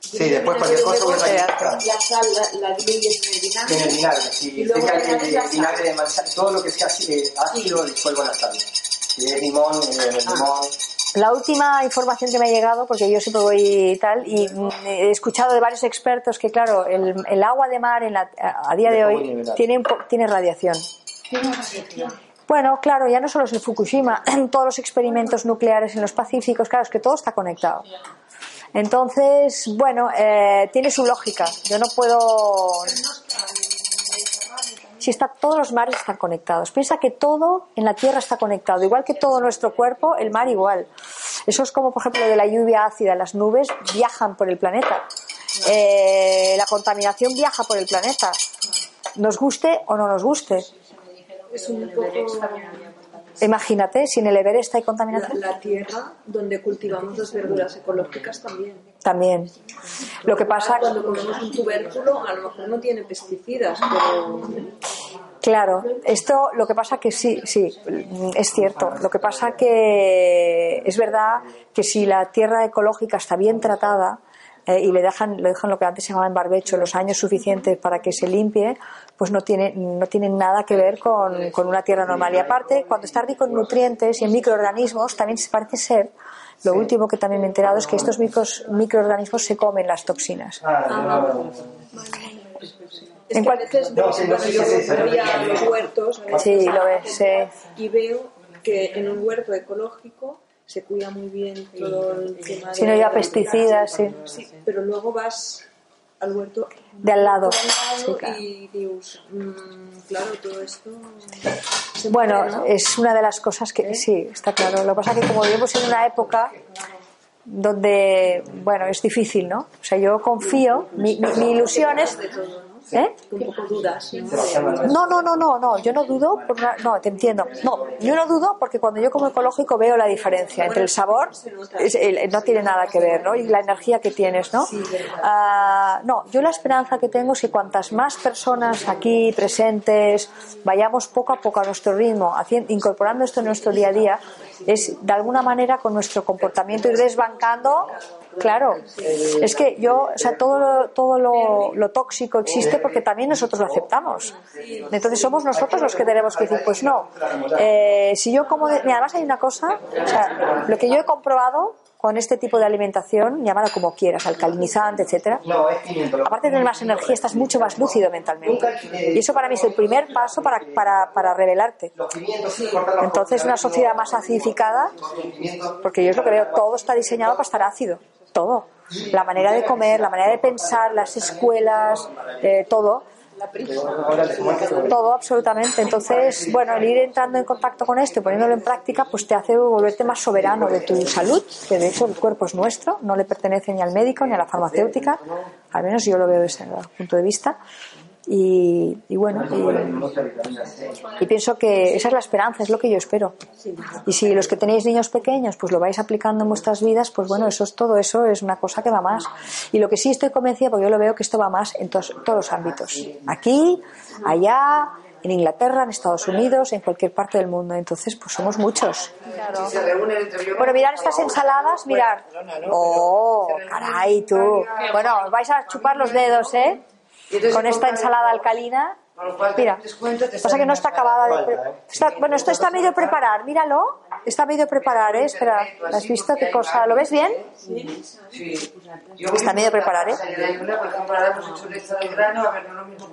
Speaker 3: Sí, después cualquier cosa voy a.
Speaker 8: La sal la, la diluyes en el vinagre.
Speaker 3: En el vinagre, sí.
Speaker 8: Y luego la sal.
Speaker 3: vinagre de manzana, todo lo que sea así, eh, ácido disuelvo en la sal. Es limón, eh, el limón.
Speaker 2: La última información que me ha llegado, porque yo siempre voy y tal, y he escuchado de varios expertos que, claro, el, el agua de mar en la- a día de hoy tiene, un po- tiene radiación. Bueno, claro, ya no solo es el Fukushima, todos los experimentos nucleares en los Pacíficos, claro, es que todo está conectado. Entonces, bueno, eh, tiene su lógica. Yo no puedo. Si está, todos los mares están conectados. Piensa que todo en la Tierra está conectado, igual que todo nuestro cuerpo, el mar igual. Eso es como, por ejemplo, de la lluvia ácida. Las nubes viajan por el planeta. Eh, la contaminación viaja por el planeta. Nos guste o no nos guste.
Speaker 4: Es un poco
Speaker 2: Imagínate, si en el Everest hay
Speaker 4: la,
Speaker 2: contaminación.
Speaker 4: la tierra donde cultivamos las verduras ecológicas también.
Speaker 2: También. Lo que pasa,
Speaker 4: Cuando comemos un tubérculo, a lo mejor no tiene pesticidas, pero
Speaker 2: Claro, esto lo que pasa que sí, sí, es cierto. Lo que pasa que es verdad que si la tierra ecológica está bien tratada eh, y le dejan, le dejan lo que antes se llamaba en barbecho los años suficientes para que se limpie, pues no tiene, no tiene nada que ver con, con una tierra normal. Y aparte, cuando está rico en nutrientes y en microorganismos, también se parece ser, lo último que también me he enterado es que estos micros- microorganismos se comen las toxinas.
Speaker 4: es
Speaker 2: En
Speaker 4: que a
Speaker 2: cual-
Speaker 4: veces veo,
Speaker 3: No, sí, no, sí, sí, sí, sí.
Speaker 4: los huertos, a veces
Speaker 2: Sí, lo ves, sí.
Speaker 4: y veo que en un huerto ecológico se cuida muy bien todo el tema
Speaker 2: Si no lleva pesticidas, sí.
Speaker 4: Sí, pero luego vas al huerto
Speaker 2: De al lado.
Speaker 4: al lado
Speaker 2: Sí, claro.
Speaker 4: y dices, mm, claro, todo esto
Speaker 2: Bueno, es una de las cosas que sí, está claro. Lo que pasa es que como vivimos en una época donde, bueno, es difícil, ¿no? O sea, yo confío, mi, mi- mi ilusión es... ¿Eh?
Speaker 4: un poco dudas, ¿no?
Speaker 2: No, no, no, no, yo no dudo, por una- no, te entiendo. No, yo no dudo porque cuando yo como ecológico veo la diferencia entre el sabor, no tiene nada que ver, ¿no? Y la energía que tienes, ¿no? Ah, no, yo la esperanza que tengo es que cuantas más personas aquí presentes vayamos poco a poco a nuestro ritmo, haciendo, incorporando esto en nuestro día a día, es de alguna manera con nuestro comportamiento ir desbancando Claro, es que yo, o sea, todo, lo, todo lo, tóxico existe porque también nosotros lo aceptamos. Entonces somos nosotros los que tenemos que decir, pues no, eh, si yo como, de- además hay una cosa, o sea, lo que yo he comprobado con este tipo de alimentación, llámalo como quieras, alcalinizante, etcétera, aparte de tener más energía, estás mucho más lúcido mentalmente. Y eso para mí es el primer paso para, para, para revelarte. Entonces, una sociedad más acidificada, porque yo es lo que veo, todo está diseñado para estar ácido, todo. La manera de comer, la manera de pensar, las escuelas, eh, todo. Todo, absolutamente. Entonces, bueno, el ir entrando en contacto con esto y poniéndolo en práctica, pues te hace volverte más soberano de tu salud, que de hecho el cuerpo es nuestro, no le pertenece ni al médico ni a la farmacéutica, al menos yo lo veo desde ese punto de vista. Y, y bueno, y, y pienso que esa es la esperanza, es lo que yo espero. Y si los que tenéis niños pequeños, pues lo vais aplicando en vuestras vidas, pues bueno, eso es todo, eso es una cosa que va más. Y lo que sí estoy convencida, porque yo lo veo que esto va más en tos- todos los ámbitos. Aquí, allá, en Inglaterra, en Estados Unidos, en cualquier parte del mundo. Entonces, pues somos muchos.
Speaker 7: Ellos.
Speaker 2: Bueno, mirar estas ensaladas, mirar. Oh, caray, tú. Bueno, os vais a chupar los dedos, ¿eh? Con esta ensalada alcalina. Mira, pasa que no está acabada de pre-
Speaker 3: ¿eh?
Speaker 2: está- bueno, esto está medio preparar, míralo. Está medio preparar, ¿eh? Espera, ¿has visto qué cosa? ¿Lo ves bien?
Speaker 8: Sí. Yo
Speaker 2: Está medio preparar, ¿eh?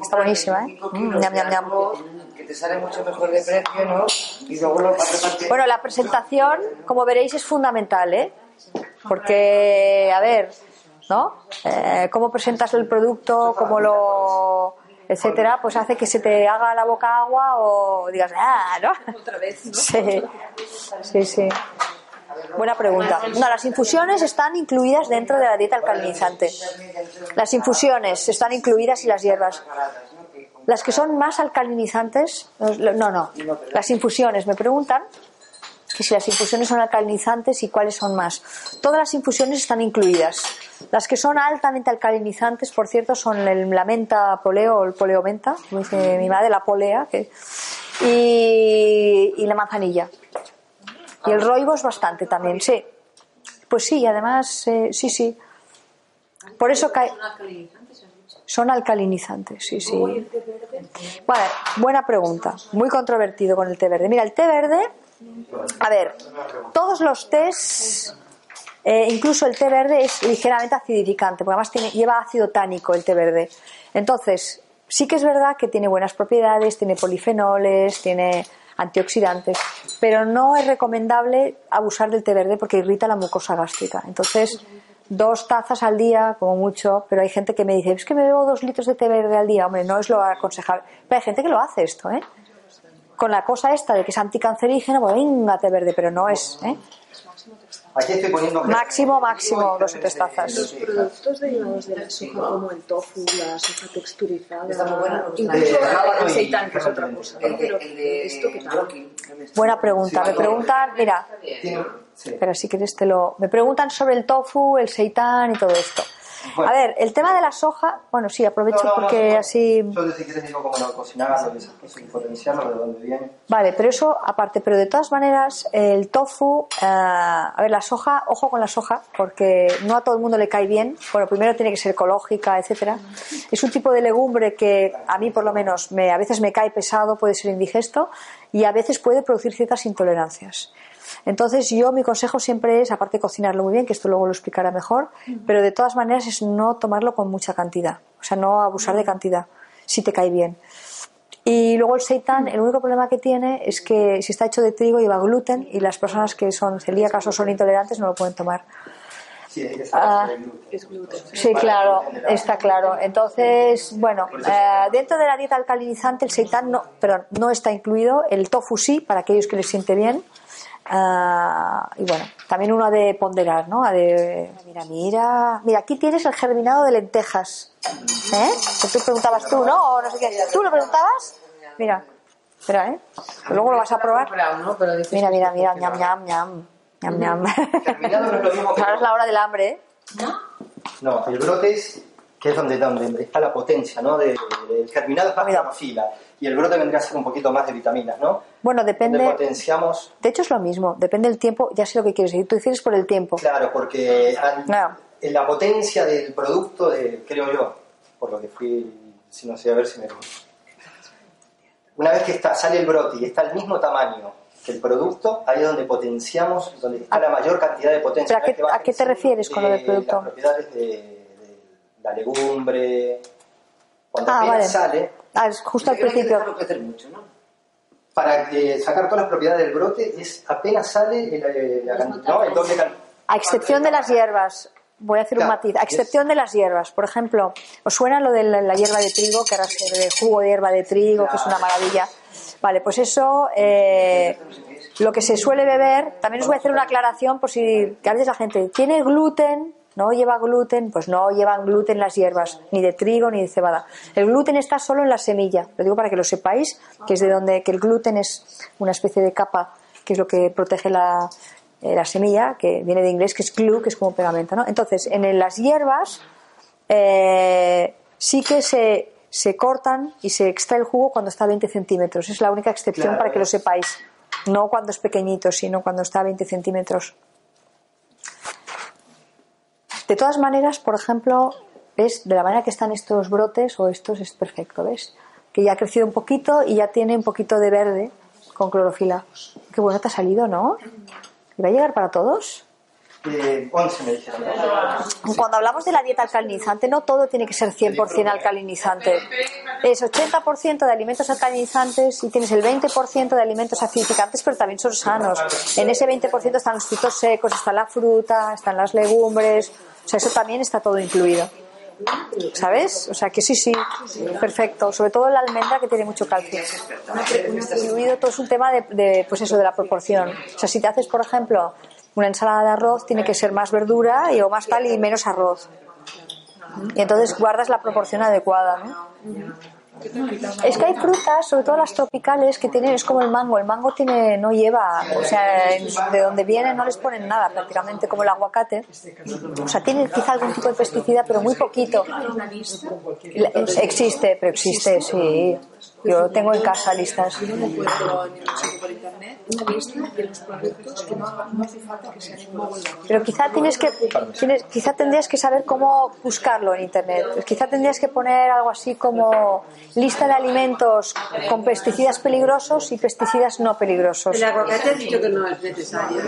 Speaker 2: Está buenísima, ¿eh? Mm,
Speaker 8: kilos
Speaker 2: ñam,
Speaker 8: de
Speaker 2: ñam, ñam.
Speaker 8: arroz, Que te sale mucho mejor de precio, ¿no? Y luego lo aparte...
Speaker 2: Bueno, la presentación, como veréis, es fundamental, ¿eh? Porque, a ver, ¿no? Eh, cómo presentas el producto, cómo lo etcétera, pues hace que se te haga la boca agua o digas, ah, ¿no?
Speaker 4: Otra vez, ¿no?
Speaker 2: Sí, sí, sí. Buena pregunta. No, las infusiones están incluidas dentro de la dieta alcalinizante. Las infusiones están incluidas y las hierbas. Las que son más alcalinizantes, no, no. Las infusiones, me preguntan que si las infusiones son alcalinizantes y cuáles son más. Todas las infusiones están incluidas. Las que son altamente alcalinizantes, por cierto, son el- la menta poleo o el poleo menta, como dice mi madre, la polea, que- y, y la manzanilla. Y el roibos bastante también, sí. Pues sí, además, eh, sí, sí. Por eso cae. Son alcalinizantes, sí, sí. Vale, buena pregunta. Muy controvertido con el té verde. Mira, el té verde, a ver, todos los tés, eh, incluso el té verde es ligeramente acidificante, porque además tiene, lleva ácido tánico el té verde. Entonces, sí que es verdad que tiene buenas propiedades, tiene polifenoles, tiene antioxidantes, pero no es recomendable abusar del té verde porque irrita la mucosa gástrica. Entonces, dos tazas al día, como mucho, pero hay gente que me dice, es que me bebo dos litros de té verde al día. Hombre, no es lo aconsejable. Pero hay gente que lo hace esto, ¿eh? Con la cosa esta de que es anticancerígeno, pues venga té verde, pero no es, ¿eh?
Speaker 3: Aquí estoy poniendo.
Speaker 2: Máximo, máximo, dos o tres tazas.
Speaker 4: Los productos derivados de la soja, como el tofu, la soja texturizada,
Speaker 8: Está muy gusta.
Speaker 4: incluso el seitan, que es otra cosa. ¿no? Pero esto que tal.
Speaker 2: Buena pregunta. Me preguntan, mira. Espera, si quieres te lo. Me preguntan sobre el tofu, el seitán y todo esto.
Speaker 3: Bueno.
Speaker 2: A ver, el tema de la soja, bueno, sí, aprovecho
Speaker 3: No, no,
Speaker 2: porque
Speaker 3: no.
Speaker 2: así.
Speaker 3: Yo si quieres digo cómo lo esas cosas, y potenciarlo de dónde viene.
Speaker 2: Vale, pero eso aparte, pero de todas maneras, el tofu, eh, a ver, la soja, ojo con la soja, porque no a todo el mundo le cae bien. Bueno, primero tiene que ser ecológica, etcétera. Es un tipo de legumbre que a mí, por lo menos, me, a veces me cae pesado, puede ser indigesto y a veces puede producir ciertas intolerancias. Entonces, yo mi consejo siempre es, aparte de cocinarlo muy bien, que esto luego lo explicará mejor, pero de todas maneras es no tomarlo con mucha cantidad, o sea, no abusar de cantidad, si te cae bien. Y luego el seitan, el único problema que tiene es que si está hecho de trigo lleva gluten y las personas que son celíacas o son intolerantes no lo pueden tomar.
Speaker 3: Sí,
Speaker 2: Ah.
Speaker 3: el gluten.
Speaker 4: Es gluten.
Speaker 2: Sí, claro, está claro. Entonces, bueno, eh, dentro de la dieta alcalinizante el seitan no, perdón, no está incluido, el tofu sí, para aquellos que les siente bien. Ah, y bueno, también uno ha de ponderar, ¿no? Ha de, mira, mira, mira, aquí tienes el germinado de lentejas. ¿Eh? Que tú preguntabas tú, ¿no? O no sé qué. ¿Tú lo preguntabas? Mira, espera, ¿eh? Luego lo vas a probar. Mira, mira, mira, ñam, ñam, ñam, ñam, ñam. Ahora es la hora del hambre, ¿eh?
Speaker 3: No, el brote es, que es donde, donde está la potencia, ¿no? De, del germinado es más
Speaker 2: Mira.
Speaker 3: Y el brote vendría a ser un poquito más de vitaminas, ¿no?
Speaker 2: Bueno,
Speaker 3: Donde
Speaker 2: depende.
Speaker 3: potenciamos,
Speaker 2: De hecho es lo mismo, depende del tiempo, ya sé lo que quieres decir. Tú dices por el tiempo.
Speaker 3: claro, porque al- en la potencia del producto, de, creo yo, por lo que fui, si no sé, a ver si me... Una vez que está, sale el brote y está al mismo tamaño que el producto, ahí es donde potenciamos, donde está la mayor cantidad de potencia.
Speaker 2: ¿Pero a qué-
Speaker 3: que
Speaker 2: a qué te refieres con lo del
Speaker 3: de
Speaker 2: producto?
Speaker 3: Las propiedades de, de la legumbre, cuando
Speaker 2: Ah, vale.
Speaker 3: sale,
Speaker 2: Ah, es justo al
Speaker 8: hay que
Speaker 2: principio.
Speaker 8: dejarlo crecer mucho, ¿no?
Speaker 3: para eh, sacar todas las propiedades del brote, es apenas sale el, la can- ¿no? el doble
Speaker 2: A excepción de las hierbas, voy a hacer un matiz. A excepción de las hierbas, por ejemplo, ¿os suena lo de la, la hierba de trigo, que ahora se de jugo de hierba de trigo, que es una maravilla? Vale, pues eso, eh, lo que se suele beber, también os voy a hacer una aclaración por si que a veces la gente tiene gluten, no lleva gluten, pues no llevan gluten las hierbas, ni de trigo ni de cebada. El gluten está solo en la semilla, lo digo para que lo sepáis, que es de donde, que el gluten es una especie de capa, que es lo que protege la, eh, la semilla, que viene de inglés, que es glue, que es como pegamento, ¿no? Entonces, en las hierbas eh, sí que se, se cortan y se extrae el jugo cuando está a 20 centímetros. Es la única excepción
Speaker 3: Claro.
Speaker 2: para que lo sepáis. No cuando es pequeñito, sino cuando está a 20 centímetros. De todas maneras, por ejemplo, ¿ves? De la manera que están estos brotes o estos es perfecto, ¿ves? Que ya ha crecido un poquito y ya tiene un poquito de verde con clorofila. Qué bueno te ha salido, ¿no? ¿Y va a llegar para todos?
Speaker 3: Eh, 11 me dijeron.
Speaker 2: Cuando hablamos de la dieta alcalinizante, no todo tiene que ser 100% alcalinizante. Es 80% de alimentos alcalinizantes y tienes el 20% de alimentos acidificantes, pero también son sanos. En ese 20% están los frutos secos, está la fruta, están las legumbres. O sea, eso también está todo incluido. ¿Sabes? O sea, que sí, sí, perfecto. Sobre todo la almendra que tiene mucho calcio. Incluido todo es un tema de, de, pues eso, de la proporción. O sea, si te haces, por ejemplo, una ensalada de arroz, tiene que ser más verdura y, o más tal y menos arroz. Y entonces guardas la proporción adecuada, ¿no? Es que hay frutas, sobre todo las tropicales, que tienen, es como el mango. El mango tiene, no lleva, o sea, de donde viene no les ponen nada, prácticamente como el aguacate. O sea, tiene quizá algún tipo de pesticida, pero muy poquito. Existe, pero existe, sí. Yo tengo en casa listas.
Speaker 8: Yo no encuentro ni lo sé por internet una lista de los productos que no, no hace falta que sean muy buenos.
Speaker 2: Pero quizá tienes que, tienes, quizá tendrías que saber cómo buscarlo en internet. Quizá tendrías que poner algo así como lista de alimentos con pesticidas peligrosos y pesticidas no peligrosos.
Speaker 9: El aguacate dicho que no es necesario.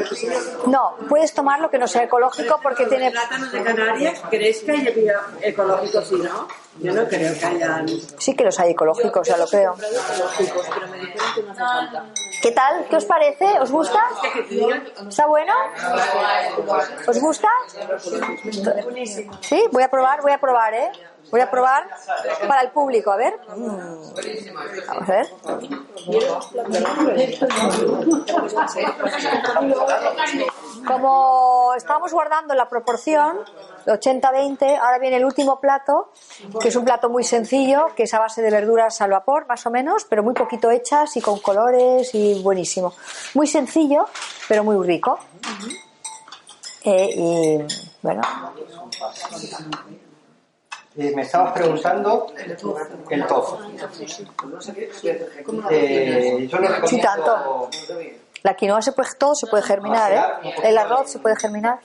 Speaker 2: No, puedes tomar lo que no sea ecológico porque
Speaker 9: El
Speaker 2: tiene.
Speaker 9: plátano de Canarias, ¿crees que haya bio- ecológico si no? Yo no creo que hayan...
Speaker 2: Sí que los hay ecológicos, ya lo creo.
Speaker 4: ecológicos, pero me dijeron que no hace falta.
Speaker 2: ¿Qué tal? ¿Qué os parece? ¿Os gusta? ¿Está bueno? ¿Os gusta? Sí, voy a probar, voy a probar, ¿eh? Voy a probar para el público, a ver. Mm. Vamos a ver. Como estábamos guardando la proporción, 80-20, ahora viene el último plato, que es un plato muy sencillo, que es a base de verduras al vapor, más o menos, pero muy poquito hechas y con colores y buenísimo. Muy sencillo, pero muy rico. Eh, y bueno,
Speaker 3: Eh, me estabas preguntando el tofu. Eh, yo lo recomiendo.
Speaker 2: Sí, tanto. La quinoa se puede, todo se puede germinar, ¿eh? El arroz se puede germinar.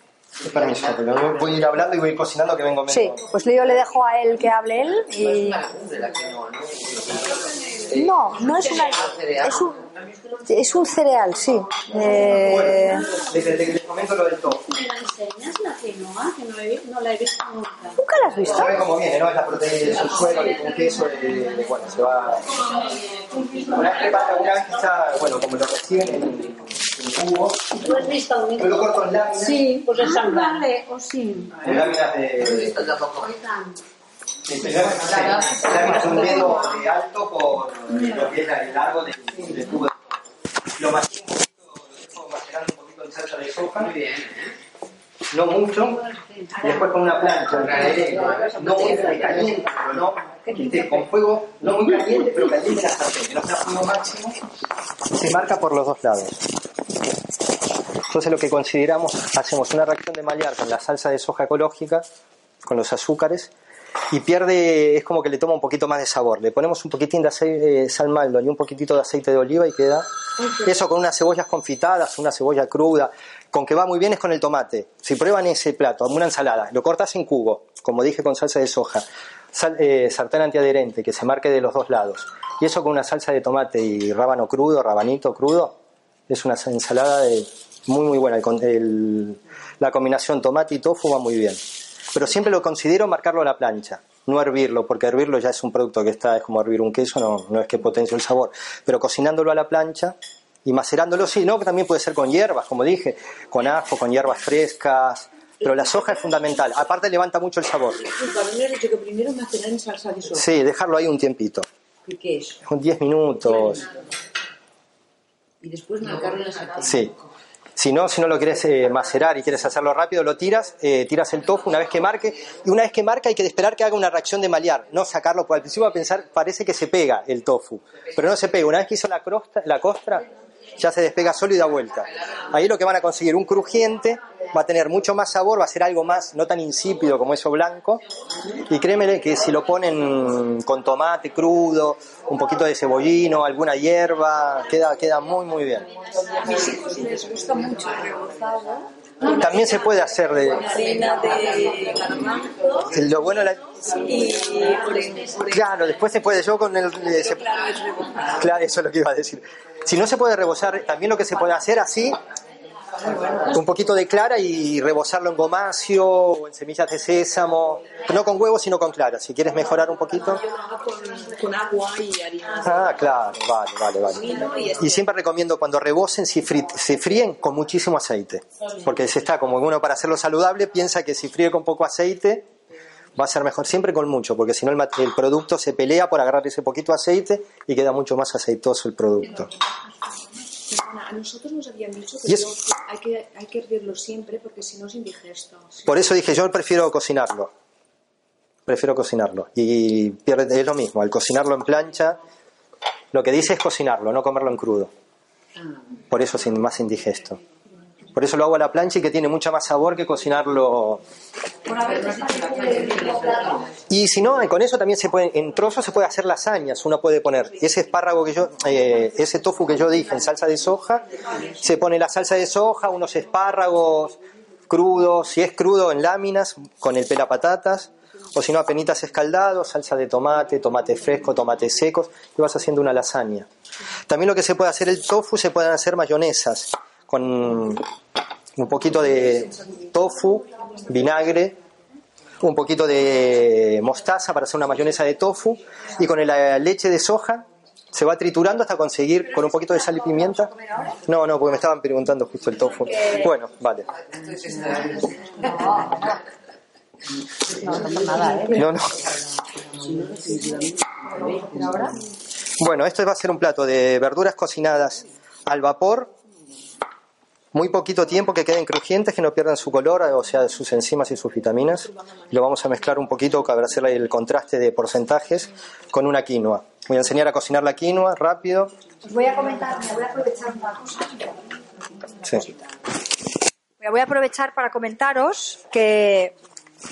Speaker 3: Permiso, pero voy a ir hablando y voy a ir cocinando que vengo menos.
Speaker 2: Sí, pues yo le dejo a él que hable él y... No, no es una... Es un, es un cereal, sí. Eh,
Speaker 3: Desde que les comento lo del tofu.
Speaker 5: ¿Me la enseñas la quinoa? Que no, he, no la he visto nunca.
Speaker 2: ¿Nunca la has visto?
Speaker 3: Saben cómo viene, ¿no? Es la proteína, con queso, de, de- bueno, se va... Una prepara- una vez que está, bueno, como lo reciben en, en cubo,
Speaker 5: ¿Tú has visto un
Speaker 3: yo lo corto en láminas,
Speaker 5: Sí, pues es vale, o sí.
Speaker 3: en láminas de... de láminas láminas de un dedo de alto por lo que es el largo del, del cubo. Lo macino un poquito, lo dejo macerando un poquito en salsa de soja. No mucho, y después con una plancha, no muy caliente, pero no, con fuego no muy caliente, pero caliente la sartén, sea fuego máximo, se marca por los dos lados. Entonces lo que consideramos, hacemos una reacción de malear con la salsa de soja ecológica, con los azúcares, y pierde, es como que le toma un poquito más de sabor. Le ponemos un poquitín de aceite, sal maldo y un poquitito de aceite de oliva y queda eso con unas cebollas confitadas, una cebolla cruda, con que va muy bien es con el tomate. Si prueban ese plato, una ensalada, lo cortas en cubo, como dije con salsa de soja, sal- eh, sartén antiadherente que se marque de los dos lados, y eso con una salsa de tomate y rábano crudo, rabanito crudo, es una ensalada de- muy muy buena. El- la combinación tomate y tofu va muy bien. Pero siempre lo considero marcarlo a la plancha, no hervirlo, porque hervirlo ya es un producto que está, es como hervir un queso, no, no es que potencie el sabor. Pero cocinándolo a la plancha y macerándolo, sí, no, que también puede ser con hierbas, como dije, con ajo, con hierbas frescas. Pero la soja es fundamental. Aparte levanta mucho el sabor.
Speaker 8: Dicho que primero macerar en salsa de soja.
Speaker 3: Sí, dejarlo ahí un tiempito.
Speaker 8: ¿Y qué es?
Speaker 3: Con 10 minutos.
Speaker 8: Y después marcarlo en la sartén.
Speaker 3: Sí. Si no, si no lo quieres eh, macerar y quieres hacerlo rápido, lo tiras, eh, tiras el tofu una vez que marque, y una vez que marca hay que esperar que haga una reacción de malear, no sacarlo, porque al principio va a pensar, parece que se pega el tofu, pero no se pega, una vez que hizo la, crosta, la costra, ya se despega solo y da vuelta. Ahí lo que van a conseguir, un crujiente, va a tener mucho más sabor, va a ser algo más, no tan insípido como eso blanco, y créemele que si lo ponen con tomate crudo, un poquito de cebollino, alguna hierba, queda, queda muy muy bien.
Speaker 4: Les gusta mucho rebozado
Speaker 3: También se puede hacer de... Lo bueno la-. Claro, después se puede, yo con el... eh, se-.
Speaker 4: Claro,
Speaker 3: eso es lo que iba a decir. Si no se puede rebozar, también lo que se puede hacer así, un poquito de clara y rebozarlo en gomacio o en semillas de sésamo, no con huevo sino con clara, si quieres mejorar un poquito.
Speaker 4: Con, agua y harina.
Speaker 3: Ah, claro, vale, vale, vale.
Speaker 4: Y
Speaker 3: siempre recomiendo cuando rebosen, si se fríen con muchísimo aceite, porque se está como uno para hacerlo saludable piensa que si fríe con poco aceite va a ser mejor, siempre con mucho, porque si no el, el producto se pelea por agarrar ese poquito aceite y queda mucho más aceitoso el producto.
Speaker 4: Perdona, a nosotros nos habían dicho que,
Speaker 3: es-
Speaker 4: no- hay que hay que hervirlo siempre porque si no es indigesto.
Speaker 3: Por eso dije, yo prefiero cocinarlo. Prefiero cocinarlo. Y pierde, es lo mismo, al cocinarlo en plancha, lo que dice es cocinarlo, no comerlo en crudo. Por eso es más indigesto. Por eso lo hago a la plancha y que tiene mucha más sabor que cocinarlo. Y si no, con eso también se puede, en trozos se puede hacer lasañas. Uno puede poner ese espárrago que yo, eh, ese tofu que yo dije en salsa de soja, se pone la salsa de soja, unos espárragos crudos, si es crudo en láminas, con el pelapatatas, o si no, apenitas escaldados, salsa de tomate, tomate fresco, tomates secos, y vas haciendo una lasaña. También lo que se puede hacer el tofu, se pueden hacer mayonesas, con un poquito de tofu, vinagre, un poquito de mostaza para hacer una mayonesa de tofu y con la leche de soja se va triturando hasta conseguir con un poquito de sal y pimienta. No, no, porque me estaban preguntando justo el tofu. Bueno, vale. No, no. Bueno, esto va a ser un plato de verduras cocinadas al vapor, muy poquito tiempo que queden crujientes, que no pierdan su color, o sea, sus enzimas y sus vitaminas. Lo vamos a mezclar un poquito para hacer el contraste de porcentajes con una quinoa. Voy a enseñar a cocinar la quinoa rápido.
Speaker 2: Voy a comentar, me voy a aprovechar una cosa.
Speaker 3: Sí.
Speaker 2: Me voy a aprovechar para comentaros que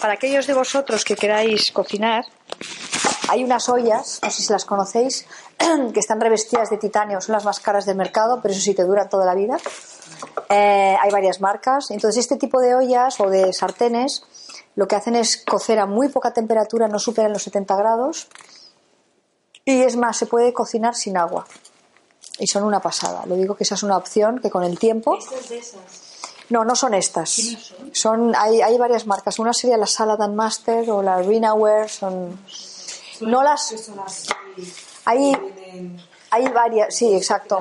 Speaker 2: para aquellos de vosotros que queráis cocinar, hay unas ollas, no sé si las conocéis, que están revestidas de titanio, son las más caras del mercado, pero eso sí te duran toda la vida. Eh, hay varias marcas. Entonces, este tipo de ollas o de sartenes lo que hacen es cocer a muy poca temperatura, no superan los 70 grados. Y es más, se puede cocinar sin agua. Y son una pasada. Lo digo que esa es una opción que con el tiempo. No, no son estas. Son, hay, hay varias marcas. Una sería la Salad and Master o la Rinaware. Son, no las. Hay, hay varias, sí, exacto.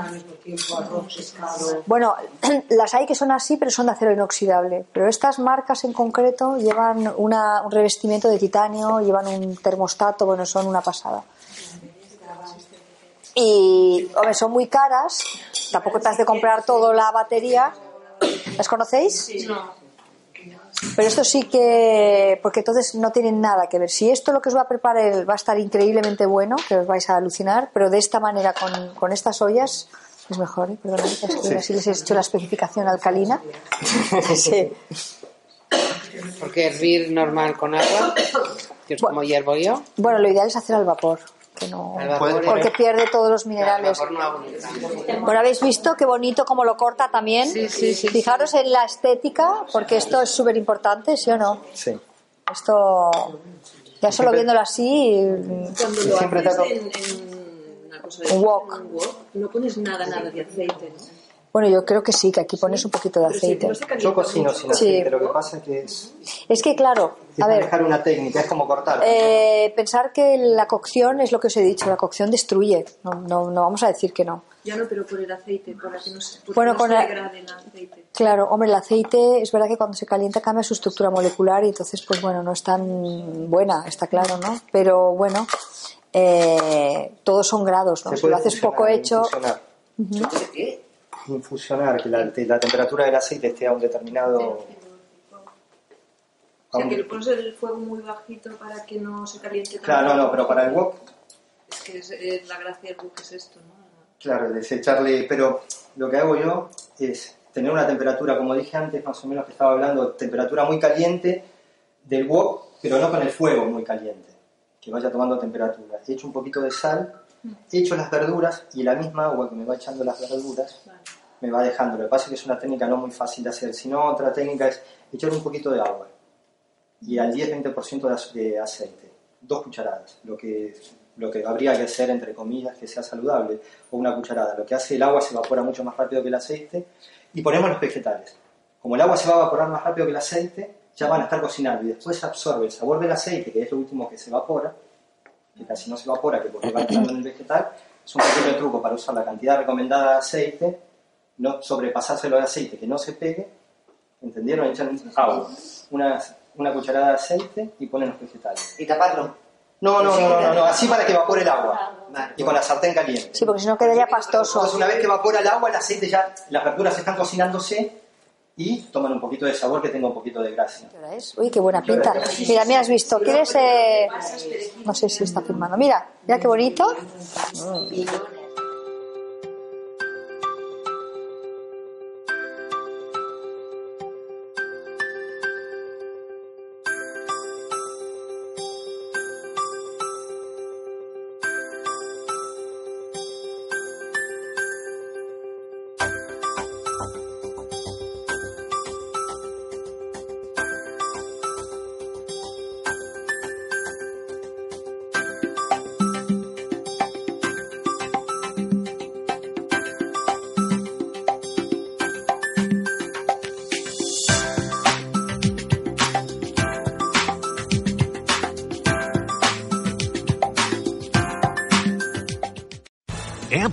Speaker 2: Bueno, las hay que son así, pero son de acero inoxidable. Pero estas marcas en concreto llevan una- un revestimiento de titanio, llevan un termostato, bueno, son una pasada. Y, hombre, son muy caras. Tampoco te has de comprar toda la batería. ¿Las conocéis? Pero esto sí que, porque entonces no tienen nada que ver. Si esto lo que os va a preparar va a estar increíblemente bueno, que os vais a alucinar, pero de esta manera, con, con estas ollas, es mejor, ¿eh? Perdonad, es que
Speaker 6: Sí.
Speaker 2: así les he hecho la especificación alcalina. sí.
Speaker 6: Porque hervir normal con agua, que es como hiervo yo.
Speaker 2: Bueno, lo ideal es hacer al vapor, que no, porque pierde todos los minerales. Bueno, habéis visto qué bonito como lo corta también. Fijaros en la estética, porque esto es súper importante, ¿sí o no?
Speaker 3: Sí.
Speaker 2: Esto, ya solo viéndolo así,
Speaker 4: Cuando lo
Speaker 3: Siempre
Speaker 4: haces en, en una cosa de
Speaker 2: un wok,
Speaker 4: no pones nada, nada de aceite, ¿no?
Speaker 2: Bueno, yo creo que sí, que aquí pones un poquito de aceite.
Speaker 3: Yo cocino sin
Speaker 2: Sí.
Speaker 3: aceite, lo que pasa es que es,
Speaker 2: Es que, claro, a ver,
Speaker 3: manejar una técnica, es como cortar.
Speaker 2: eh, pensar que la cocción es lo que os he dicho, la cocción destruye, no, no, no vamos a decir que no.
Speaker 4: Ya no, pero por el aceite, para que no se,
Speaker 2: Bueno,
Speaker 4: no
Speaker 2: con
Speaker 4: se
Speaker 2: la-
Speaker 4: degrade el aceite.
Speaker 2: Claro, hombre, el aceite es verdad que cuando se calienta cambia su estructura molecular y entonces, pues bueno, no es tan buena, está claro, ¿no? Pero bueno, eh, todos son grados, ¿no?
Speaker 3: Se
Speaker 2: Si
Speaker 3: puede
Speaker 2: lo haces poco hecho,
Speaker 3: Infusionar,
Speaker 2: Ujú.
Speaker 3: Infusionar, que la, la temperatura del aceite esté a un determinado...
Speaker 4: O sea, que le pones el fuego muy bajito para que no se caliente.
Speaker 3: Claro, no, no, pero para el wok,
Speaker 4: Es que es, la gracia del wok es esto, ¿no?
Speaker 3: claro, es echarle... Pero lo que hago yo es tener una temperatura, como dije antes, más o menos que estaba hablando, temperatura muy caliente del wok, pero no con el fuego muy caliente, que vaya tomando temperatura. Echo un poquito de sal, echo las verduras y la misma agua que me va echando las verduras, me va dejando. Lo que pasa es que es una técnica no muy fácil de hacer. Si no, otra técnica es echar un poquito de agua y al 10-20% de aceite. Dos cucharadas, lo que, lo que habría que hacer, entre comillas, que sea saludable, o una cucharada. Lo que hace el agua se evapora mucho más rápido que el aceite y ponemos los vegetales. Como el agua se va a evaporar más rápido que el aceite, ya van a estar cocinando y después absorbe el sabor del aceite, que es lo último que se evapora, que casi no se evapora, que porque va entrando en el vegetal, es un pequeño truco para usar la cantidad recomendada de aceite, no sobrepasárselo de aceite, que no se pegue, ¿entendieron? Echan agua, una, una cucharada de aceite y ponen los vegetales.
Speaker 8: ¿Y taparlo?
Speaker 3: No, no, no, no, no, así para que evapore el agua. Y con la sartén caliente.
Speaker 2: Sí, porque si no quedaría pastoso.
Speaker 3: Entonces una vez que evapora el agua, el aceite ya, las verduras están cocinándose y toman un poquito de sabor que tenga un poquito de gracia.
Speaker 2: Uy, qué buena pinta. Mira, me has visto. ¿Quieres...? Eh... No sé si está firmando. Mira, mira qué bonito.